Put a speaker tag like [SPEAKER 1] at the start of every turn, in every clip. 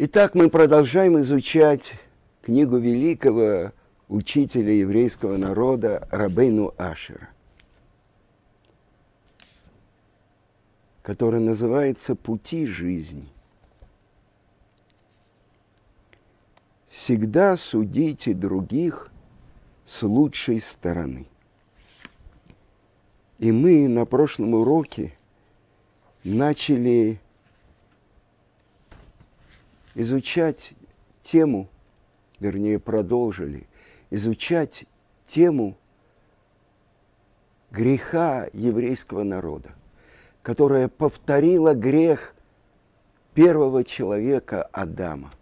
[SPEAKER 1] Итак, мы продолжаем изучать книгу великого учителя еврейского народа Рабейну Ашера, которая называется «Пути жизни». Всегда судите других с лучшей стороны. И мы на прошлом уроке начали изучать тему, вернее, продолжили изучать тему греха еврейского народа, которая повторила грех первого человека Адама.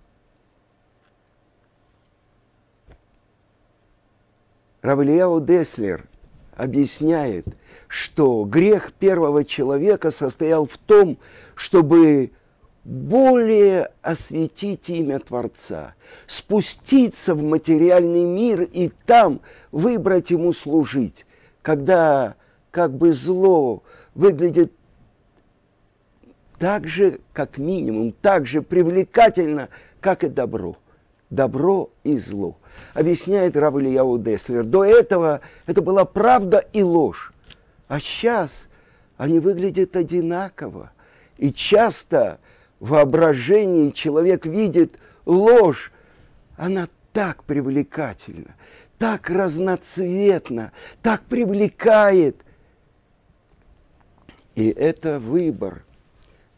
[SPEAKER 1] Равлияу Деслер объясняет, что грех первого человека состоял в том, чтобы более осветить имя Творца, спуститься в материальный мир и там выбрать ему служить, когда как бы зло выглядит так же, как минимум, так же привлекательно, как и добро. Добро и зло. Объясняет Рав Ильяу Деслер. До этого это была правда и ложь. А сейчас они выглядят одинаково. И часто воображении человек видит ложь, она так привлекательна, так разноцветна, так привлекает. И это выбор,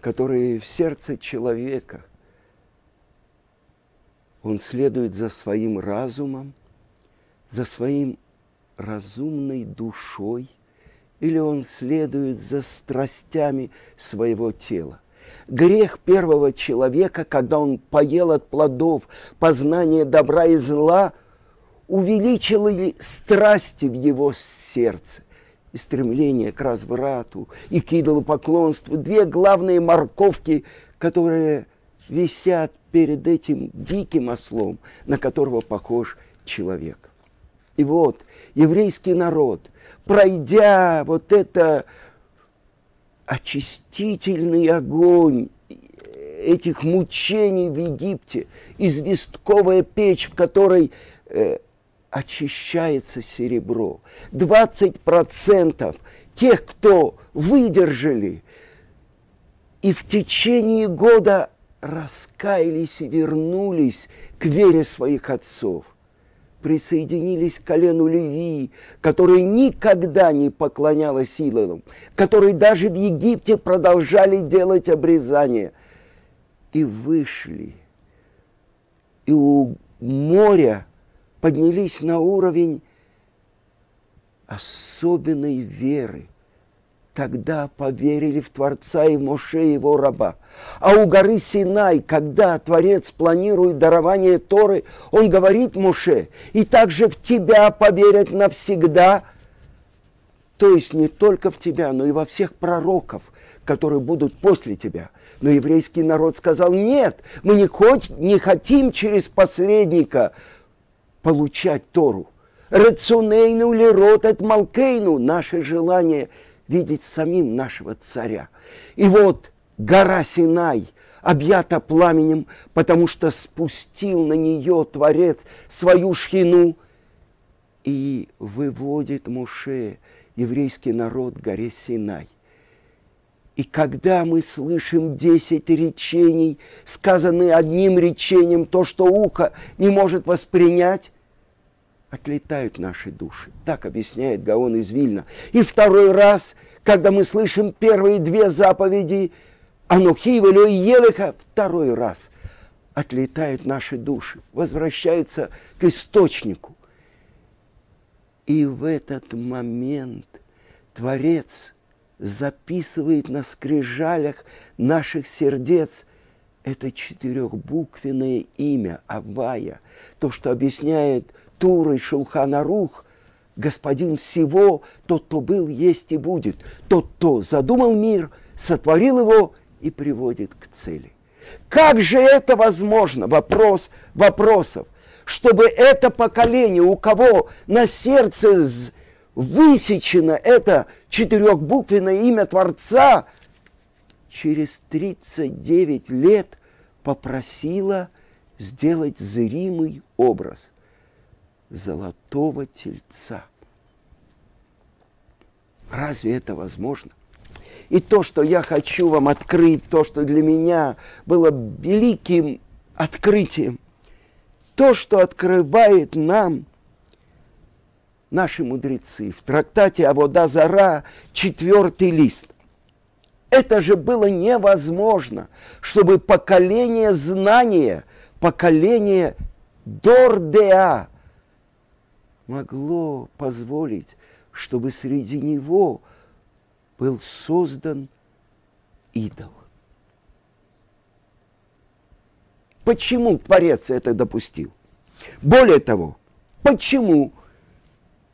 [SPEAKER 1] который в сердце человека. Он следует за своим разумом, за своим разумной душой, или он следует за страстями своего тела грех первого человека, когда он поел от плодов познания добра и зла, увеличили страсти в его сердце и стремление к разврату, и к идолопоклонству. Две главные морковки, которые висят перед этим диким ослом, на которого похож человек. И вот еврейский народ, пройдя вот это очистительный огонь этих мучений в Египте, известковая печь, в которой э, очищается серебро. 20% тех, кто выдержали и в течение года раскаялись и вернулись к вере своих отцов – присоединились к колену Левии, которая никогда не поклонялась идолам, которые даже в Египте продолжали делать обрезание. И вышли. И у моря поднялись на уровень особенной веры – тогда поверили в Творца и Моше, его раба. А у горы Синай, когда Творец планирует дарование Торы, он говорит Моше, и также в тебя поверят навсегда, то есть не только в тебя, но и во всех пророков, которые будут после тебя. Но еврейский народ сказал, нет, мы не, хоть, не хотим через посредника получать Тору. Рецунейну ли рот от Малкейну, наше желание – видеть самим нашего царя. И вот гора Синай объята пламенем, потому что спустил на нее Творец свою шхину и выводит Муше, еврейский народ, горе Синай. И когда мы слышим десять речений, сказанные одним речением, то, что ухо не может воспринять, отлетают наши души. Так объясняет Гаон из Вильна. И второй раз, когда мы слышим первые две заповеди, Анухи, и Елеха, второй раз отлетают наши души, возвращаются к источнику. И в этот момент Творец записывает на скрижалях наших сердец это четырехбуквенное имя Авая, то, что объясняет Тур и Шулханарух, господин всего, тот, кто был, есть и будет, тот, кто задумал мир, сотворил его и приводит к цели. Как же это возможно? Вопрос вопросов. Чтобы это поколение, у кого на сердце высечено это четырехбуквенное имя Творца, через 39 лет попросила сделать зримый образ золотого тельца. Разве это возможно? И то, что я хочу вам открыть, то, что для меня было великим открытием, то, что открывает нам наши мудрецы в трактате Авода Зара, четвертый лист. Это же было невозможно, чтобы поколение знания, поколение Дордеа могло позволить, чтобы среди него был создан идол. Почему Творец это допустил? Более того, почему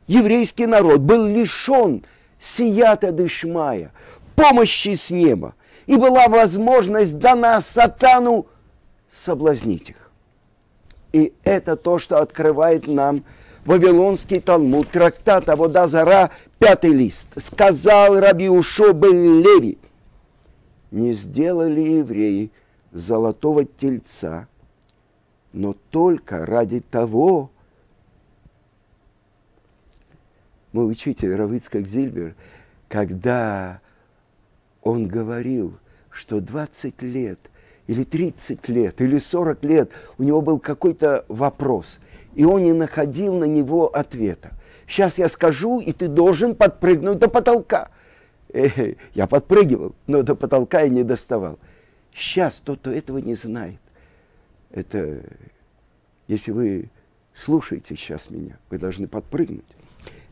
[SPEAKER 1] еврейский народ был лишен сията дышмая, помощи с неба, и была возможность дана сатану соблазнить их. И это то, что открывает нам Вавилонский Талмуд, трактат Авода Зара, пятый лист. Сказал Раби Ушо бен Леви, не сделали евреи золотого тельца, но только ради того, мой учитель Равицкак Зильбер, когда он говорил, что 20 лет или 30 лет или 40 лет у него был какой-то вопрос, и он не находил на него ответа. Сейчас я скажу, и ты должен подпрыгнуть до потолка. Я подпрыгивал, но до потолка я не доставал. Сейчас тот, кто этого не знает, это, если вы слушаете сейчас меня, вы должны подпрыгнуть.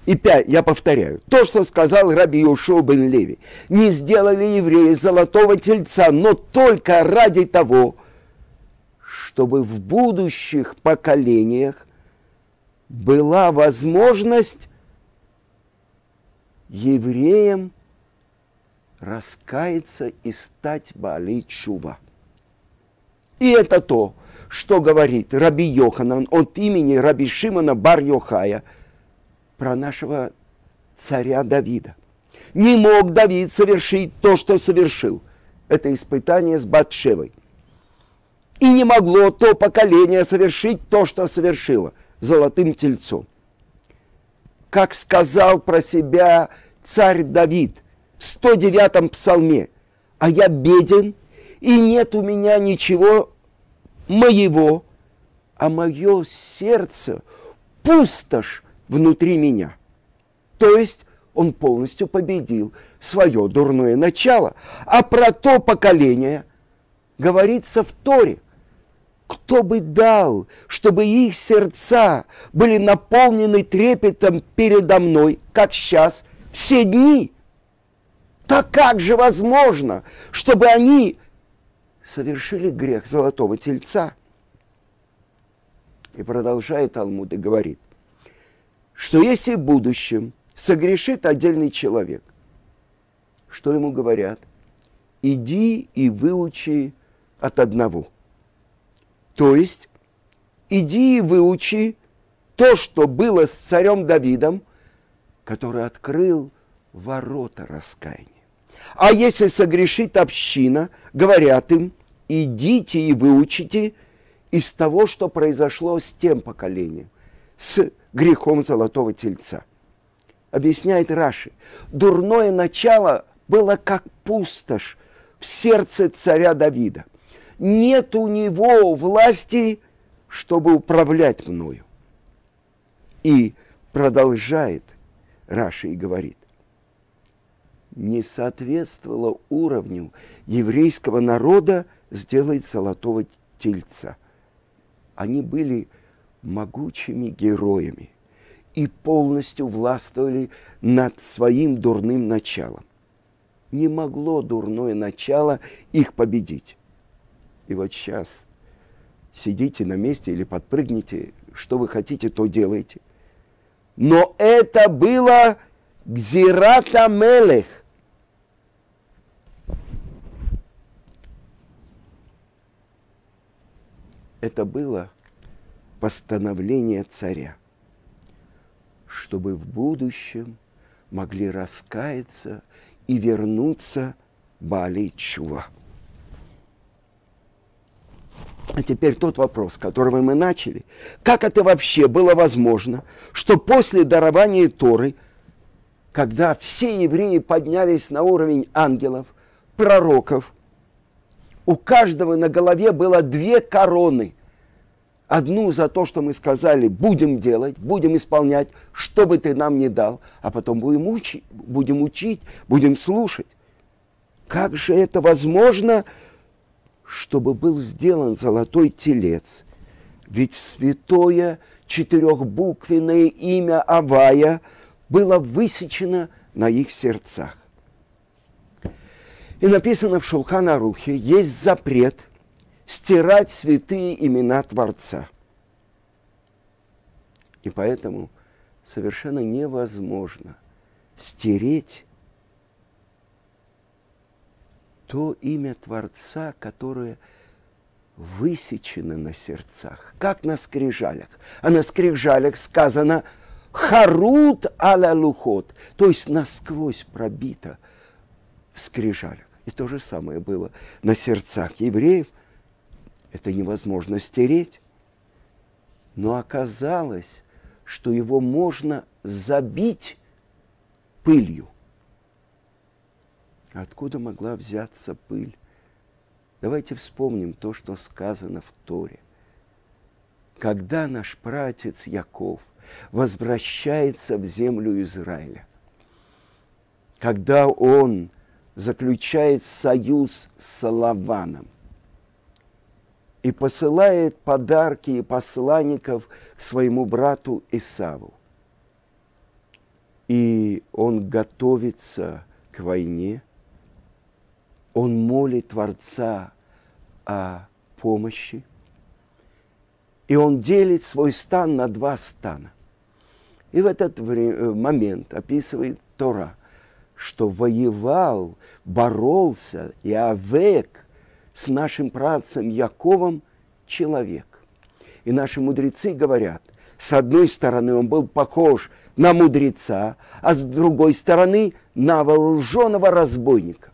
[SPEAKER 1] И пять, я повторяю, то, что сказал Раби Йошуа бен Леви, не сделали евреи золотого тельца, но только ради того, чтобы в будущих поколениях была возможность евреям раскаяться и стать Баалей Чува. И это то, что говорит Раби Йоханан от имени Раби Шимона Бар Йохая – про нашего царя Давида. Не мог Давид совершить то, что совершил. Это испытание с Батшевой. И не могло то поколение совершить то, что совершило золотым тельцом. Как сказал про себя царь Давид в 109-м псалме, «А я беден, и нет у меня ничего моего, а мое сердце пустошь внутри меня. То есть он полностью победил свое дурное начало. А про то поколение говорится в Торе. Кто бы дал, чтобы их сердца были наполнены трепетом передо мной, как сейчас, все дни? Так как же возможно, чтобы они совершили грех золотого тельца? И продолжает Талмуд и говорит – что если в будущем согрешит отдельный человек, что ему говорят? Иди и выучи от одного. То есть, иди и выучи то, что было с царем Давидом, который открыл ворота раскаяния. А если согрешит община, говорят им, идите и выучите из того, что произошло с тем поколением, с грехом золотого тельца. Объясняет Раши. Дурное начало было как пустошь в сердце царя Давида. Нет у него власти, чтобы управлять мною. И продолжает Раши и говорит, не соответствовало уровню еврейского народа сделать золотого тельца. Они были могучими героями и полностью властвовали над своим дурным началом. Не могло дурное начало их победить. И вот сейчас сидите на месте или подпрыгните, что вы хотите, то делайте. Но это было Гзирата Мелех. Это было постановление царя, чтобы в будущем могли раскаяться и вернуться Бали Чува. А теперь тот вопрос, которого мы начали. Как это вообще было возможно, что после дарования Торы, когда все евреи поднялись на уровень ангелов, пророков, у каждого на голове было две короны. Одну за то, что мы сказали, будем делать, будем исполнять, что бы ты нам не дал, а потом будем учить, будем учить, будем слушать. Как же это возможно, чтобы был сделан золотой телец? Ведь святое четырехбуквенное имя Авая было высечено на их сердцах. И написано в Шулхана-Рухе, есть запрет стирать святые имена Творца. И поэтому совершенно невозможно стереть то имя Творца, которое высечено на сердцах, как на скрижалях. А на скрижалях сказано «харут аля лухот», то есть насквозь пробито в скрижалях. И то же самое было на сердцах евреев. Это невозможно стереть. Но оказалось, что его можно забить пылью. Откуда могла взяться пыль? Давайте вспомним то, что сказано в Торе. Когда наш пратец Яков возвращается в землю Израиля, когда он заключает союз с Лаваном и посылает подарки и посланников своему брату Исаву. И он готовится к войне, он молит Творца о помощи, и он делит свой стан на два стана. И в этот момент описывает Тора – что воевал, боролся и овек с нашим працем Яковом человек. И наши мудрецы говорят, с одной стороны он был похож на мудреца, а с другой стороны на вооруженного разбойника.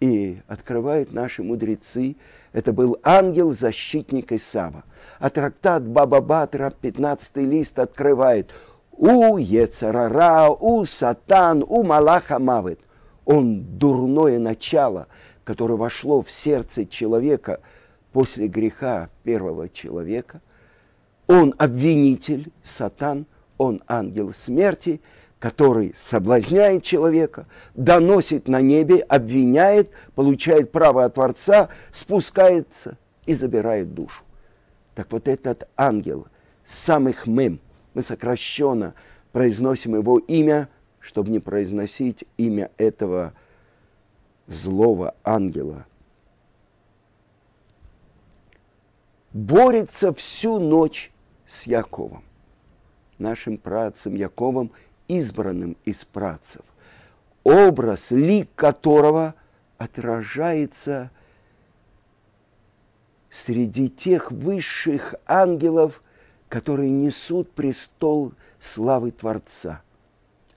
[SPEAKER 1] И открывают наши мудрецы, это был ангел-защитник Исава. А трактат Баба Батра, 15 лист, открывает – у Ецарара, у Сатан, у Малаха Мавет. Он дурное начало, которое вошло в сердце человека после греха первого человека. Он обвинитель, Сатан, он ангел смерти, который соблазняет человека, доносит на небе, обвиняет, получает право от Творца, спускается и забирает душу. Так вот этот ангел, самых мем – мы сокращенно произносим его имя, чтобы не произносить имя этого злого ангела. Борется всю ночь с Яковом, нашим працем Яковом, избранным из працев, образ, лик которого отражается среди тех высших ангелов, которые несут престол славы Творца.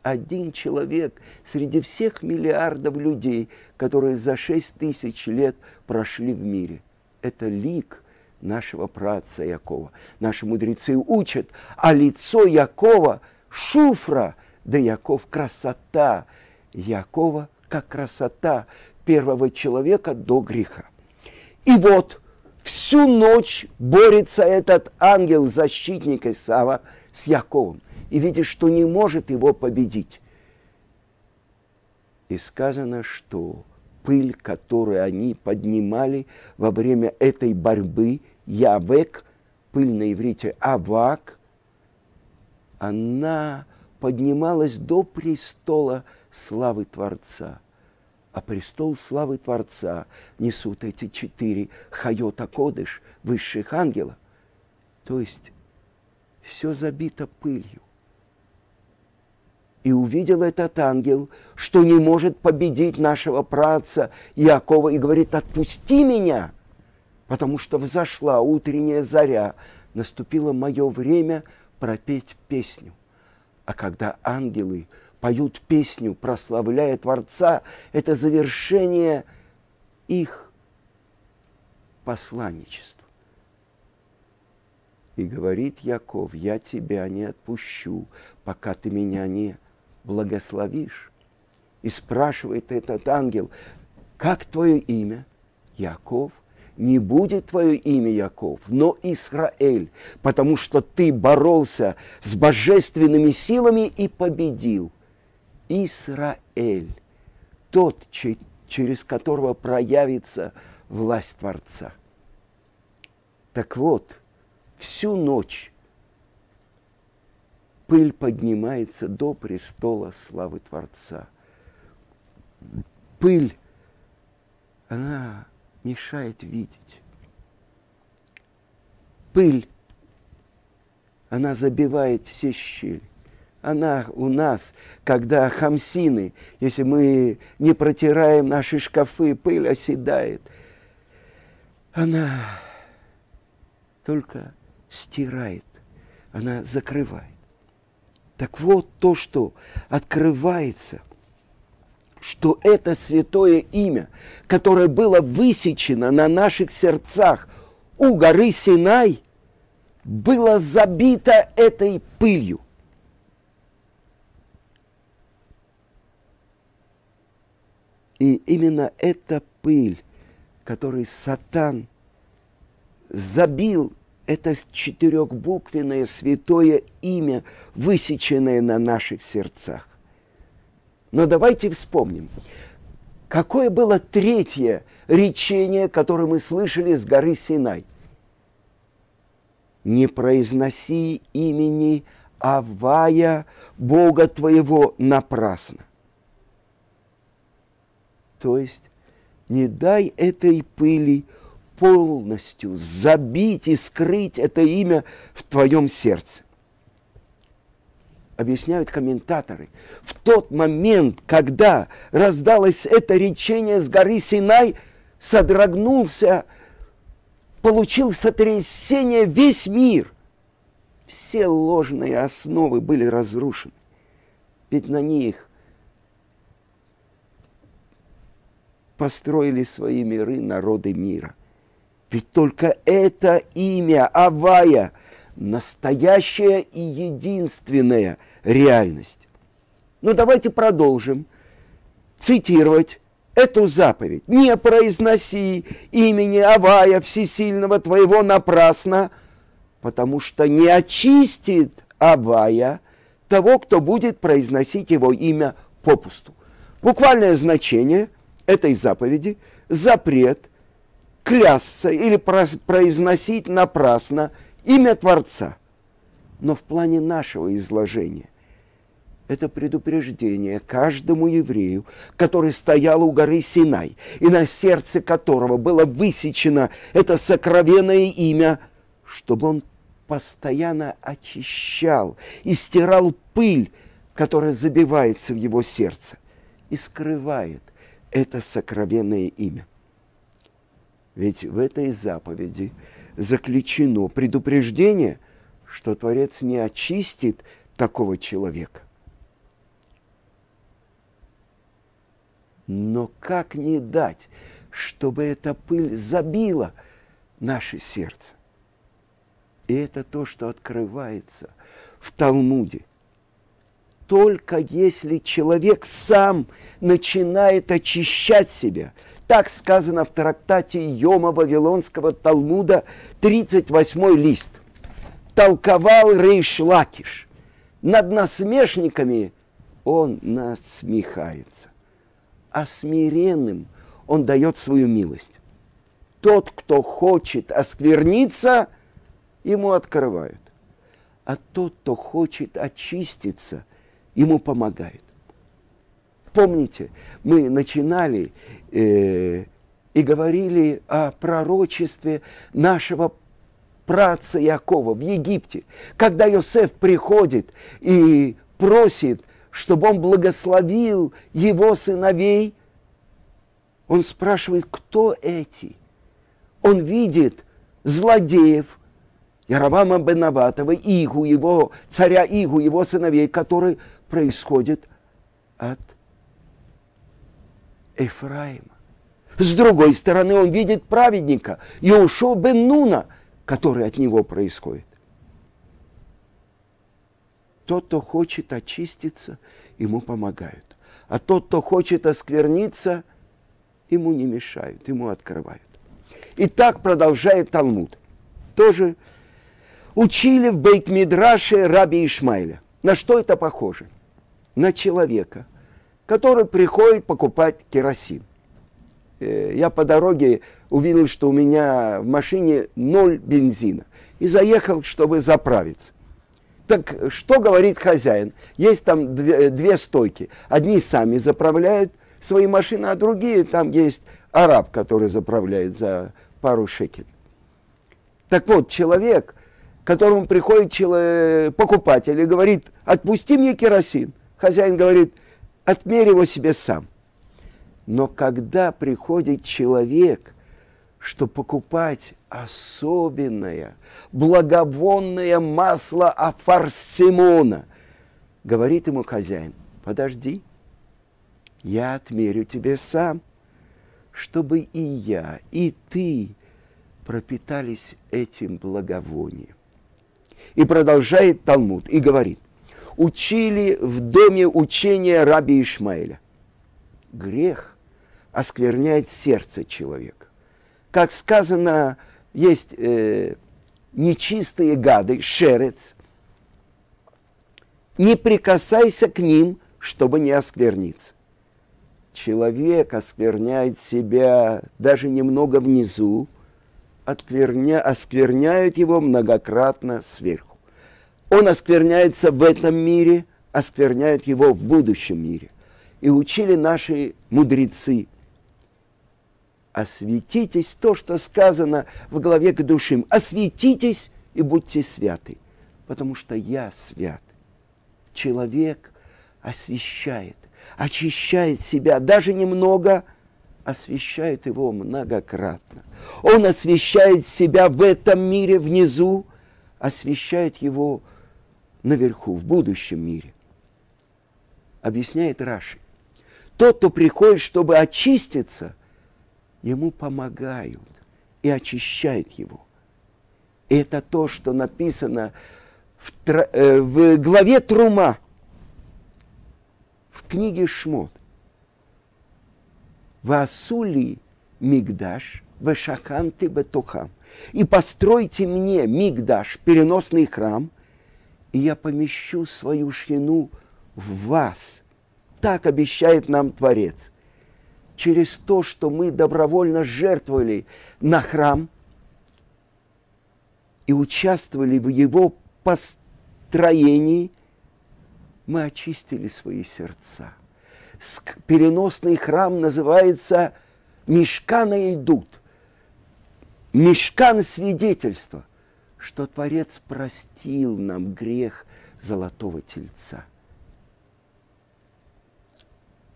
[SPEAKER 1] Один человек среди всех миллиардов людей, которые за шесть тысяч лет прошли в мире. Это лик нашего праца Якова. Наши мудрецы учат, а лицо Якова – шуфра, да Яков – красота. Якова как красота первого человека до греха. И вот – Всю ночь борется этот ангел-защитник Исава с Яковом и видит, что не может его победить. И сказано, что пыль, которую они поднимали во время этой борьбы, Явек, пыль на иврите Авак, она поднималась до престола славы Творца – а престол славы Творца несут эти четыре хайота кодыш, высших ангелов. То есть все забито пылью. И увидел этот ангел, что не может победить нашего праца Якова, и говорит, отпусти меня, потому что взошла утренняя заря, наступило мое время пропеть песню. А когда ангелы поют песню, прославляя Творца, это завершение их посланничества. И говорит Яков, я тебя не отпущу, пока ты меня не благословишь. И спрашивает этот ангел, как твое имя? Яков. Не будет твое имя Яков, но Израиль, потому что ты боролся с божественными силами и победил. Израиль, тот, через которого проявится власть Творца. Так вот, всю ночь пыль поднимается до престола славы Творца. Пыль, она мешает видеть. Пыль, она забивает все щели. Она у нас, когда хамсины, если мы не протираем наши шкафы, пыль оседает. Она только стирает, она закрывает. Так вот то, что открывается, что это святое имя, которое было высечено на наших сердцах у горы Синай, было забито этой пылью. И именно эта пыль, которой Сатан забил это четырехбуквенное святое имя, высеченное на наших сердцах. Но давайте вспомним, какое было третье речение, которое мы слышали с горы Синай. Не произноси имени Авая, Бога твоего, напрасно. То есть не дай этой пыли полностью забить и скрыть это имя в твоем сердце. Объясняют комментаторы. В тот момент, когда раздалось это речение с горы Синай, содрогнулся, получил сотрясение весь мир. Все ложные основы были разрушены. Ведь на них построили свои миры народы мира. Ведь только это имя Авая – настоящая и единственная реальность. Ну давайте продолжим цитировать эту заповедь. «Не произноси имени Авая Всесильного твоего напрасно, потому что не очистит Авая того, кто будет произносить его имя попусту». Буквальное значение этой заповеди – запрет клясться или произносить напрасно имя Творца. Но в плане нашего изложения это предупреждение каждому еврею, который стоял у горы Синай, и на сердце которого было высечено это сокровенное имя, чтобы он постоянно очищал и стирал пыль, которая забивается в его сердце и скрывает это сокровенное имя. Ведь в этой заповеди заключено предупреждение, что Творец не очистит такого человека. Но как не дать, чтобы эта пыль забила наше сердце? И это то, что открывается в Талмуде. Только если человек сам начинает очищать себя – так сказано в трактате Йома Вавилонского Талмуда, 38 лист. Толковал Рейш Лакиш. Над насмешниками он насмехается, а смиренным он дает свою милость. Тот, кто хочет оскверниться, ему открывают. А тот, кто хочет очиститься, ему помогают. Помните, мы начинали э, и говорили о пророчестве нашего праца Якова в Египте, когда Йосеф приходит и просит, чтобы он благословил его сыновей, он спрашивает, кто эти? Он видит злодеев, Яровама Бенаватова, Игу, его, царя Игу, его сыновей, которые происходят от Ефраима. С другой стороны, он видит праведника Иошуа бен Нуна, который от него происходит. тот, кто хочет очиститься, ему помогают. А тот, кто хочет оскверниться, ему не мешают, ему открывают. И так продолжает Талмуд. Тоже учили в Бейт-Мидраше Раби Ишмайля. На что это похоже? На человека, который приходит покупать керосин. Э, я по дороге увидел, что у меня в машине ноль бензина. И заехал, чтобы заправиться. Так что говорит хозяин? Есть там две, две стойки. Одни сами заправляют свои машины, а другие там есть араб, который заправляет за пару шекелей. Так вот, человек, которому приходит человек, покупатель и говорит, отпусти мне керосин. Хозяин говорит, отмерь его себе сам. Но когда приходит человек, что покупать особенное, благовонное масло афарсимона, говорит ему хозяин, подожди, я отмерю тебе сам, чтобы и я, и ты пропитались этим благовонием. И продолжает Талмуд и говорит, учили в доме учения раби Ишмаэля. Грех оскверняет сердце человека. Как сказано, есть э, нечистые гады, шерец. Не прикасайся к ним, чтобы не оскверниться. Человек оскверняет себя даже немного внизу, оскверня, оскверняют его многократно сверху. Он оскверняется в этом мире, оскверняют его в будущем мире. И учили наши мудрецы. Осветитесь, то, что сказано в главе к душим. Осветитесь и будьте святы, потому что я свят. Человек освещает, очищает себя даже немного – освещает его многократно. Он освещает себя в этом мире внизу, освещает его наверху, в будущем мире. Объясняет Раши. Тот, кто приходит, чтобы очиститься, ему помогают и очищают его. И это то, что написано в, э, в главе Трума, в книге Шмот. Васули мигдаш, вешаханты бетухам. И постройте мне мигдаш, переносный храм, и я помещу свою шхину в вас. Так обещает нам Творец. Через то, что мы добровольно жертвовали на храм и участвовали в его построении, мы очистили свои сердца переносный храм называется Мешкана идут. Мешкан свидетельства, что Творец простил нам грех золотого тельца.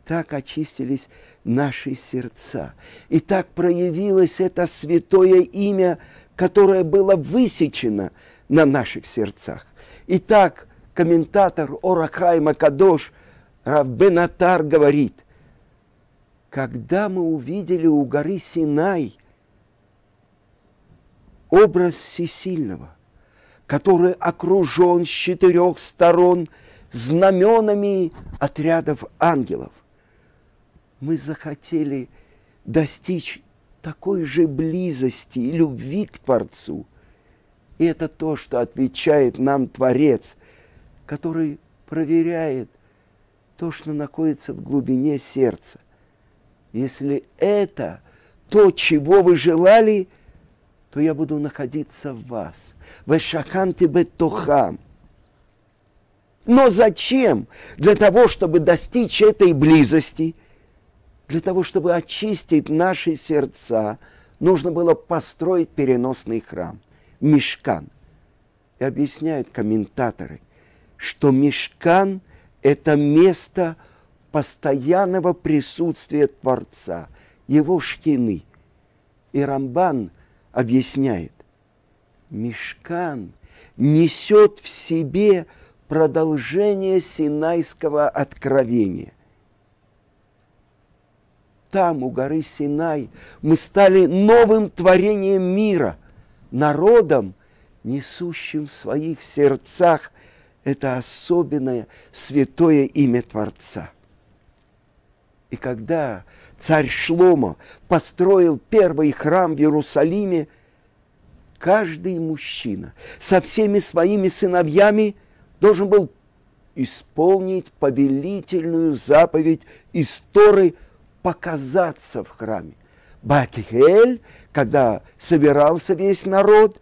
[SPEAKER 1] Так очистились наши сердца. И так проявилось это святое имя, которое было высечено на наших сердцах. Итак, комментатор Орахай Макадош – Равбенатар говорит, когда мы увидели у горы Синай образ Всесильного, который окружен с четырех сторон знаменами отрядов ангелов, мы захотели достичь такой же близости и любви к Творцу. И это то, что отвечает нам Творец, который проверяет – то, что находится в глубине сердца. Если это то, чего вы желали, то я буду находиться в вас. Вешаханты бетохам. Но зачем? Для того, чтобы достичь этой близости, для того, чтобы очистить наши сердца, нужно было построить переносный храм, мешкан. И объясняют комментаторы, что мешкан – это место постоянного присутствия Творца, его шкины. И Рамбан объясняет, Мешкан несет в себе продолжение Синайского откровения. Там, у горы Синай, мы стали новым творением мира, народом, несущим в своих сердцах это особенное святое имя Творца. И когда царь Шлома построил первый храм в Иерусалиме, каждый мужчина со всеми своими сыновьями должен был исполнить повелительную заповедь истории показаться в храме. Бакихель, когда собирался весь народ,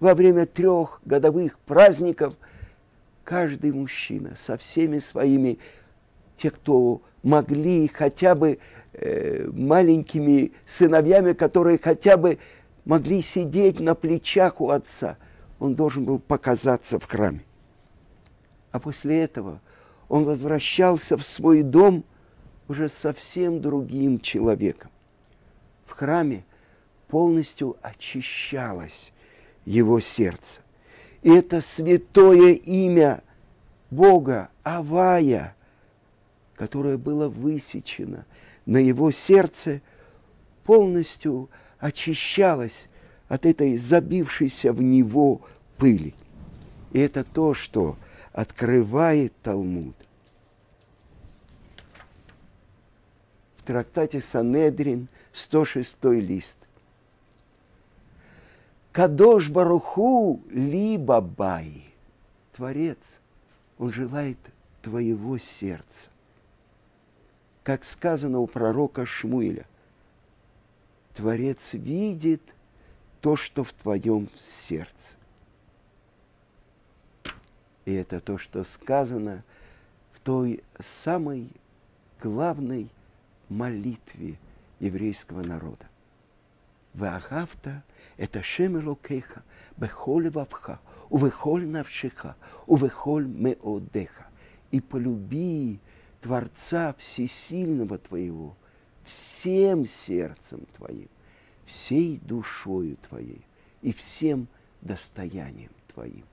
[SPEAKER 1] во время трех годовых праздников каждый мужчина со всеми своими, те, кто могли хотя бы э, маленькими сыновьями, которые хотя бы могли сидеть на плечах у отца, он должен был показаться в храме. А после этого он возвращался в свой дом уже совсем другим человеком. В храме полностью очищалось его сердце. Это святое имя Бога, Авая, которое было высечено на его сердце, полностью очищалось от этой забившейся в него пыли. И это то, что открывает Талмуд. В трактате Санедрин, 106 лист. Кадош Баруху либо Бай, Творец, Он желает твоего сердца. Как сказано у пророка Шмуиля, Творец видит то, что в твоем сердце. И это то, что сказано в той самой главной молитве еврейского народа. Ваагавта – את השם אלוקיך בכל לבבך ובכל נפשך ובכל מאודך. И полюби Творца Всесильного твоего всем сердцем твоим, всей душою твоей и всем достоянием твоим.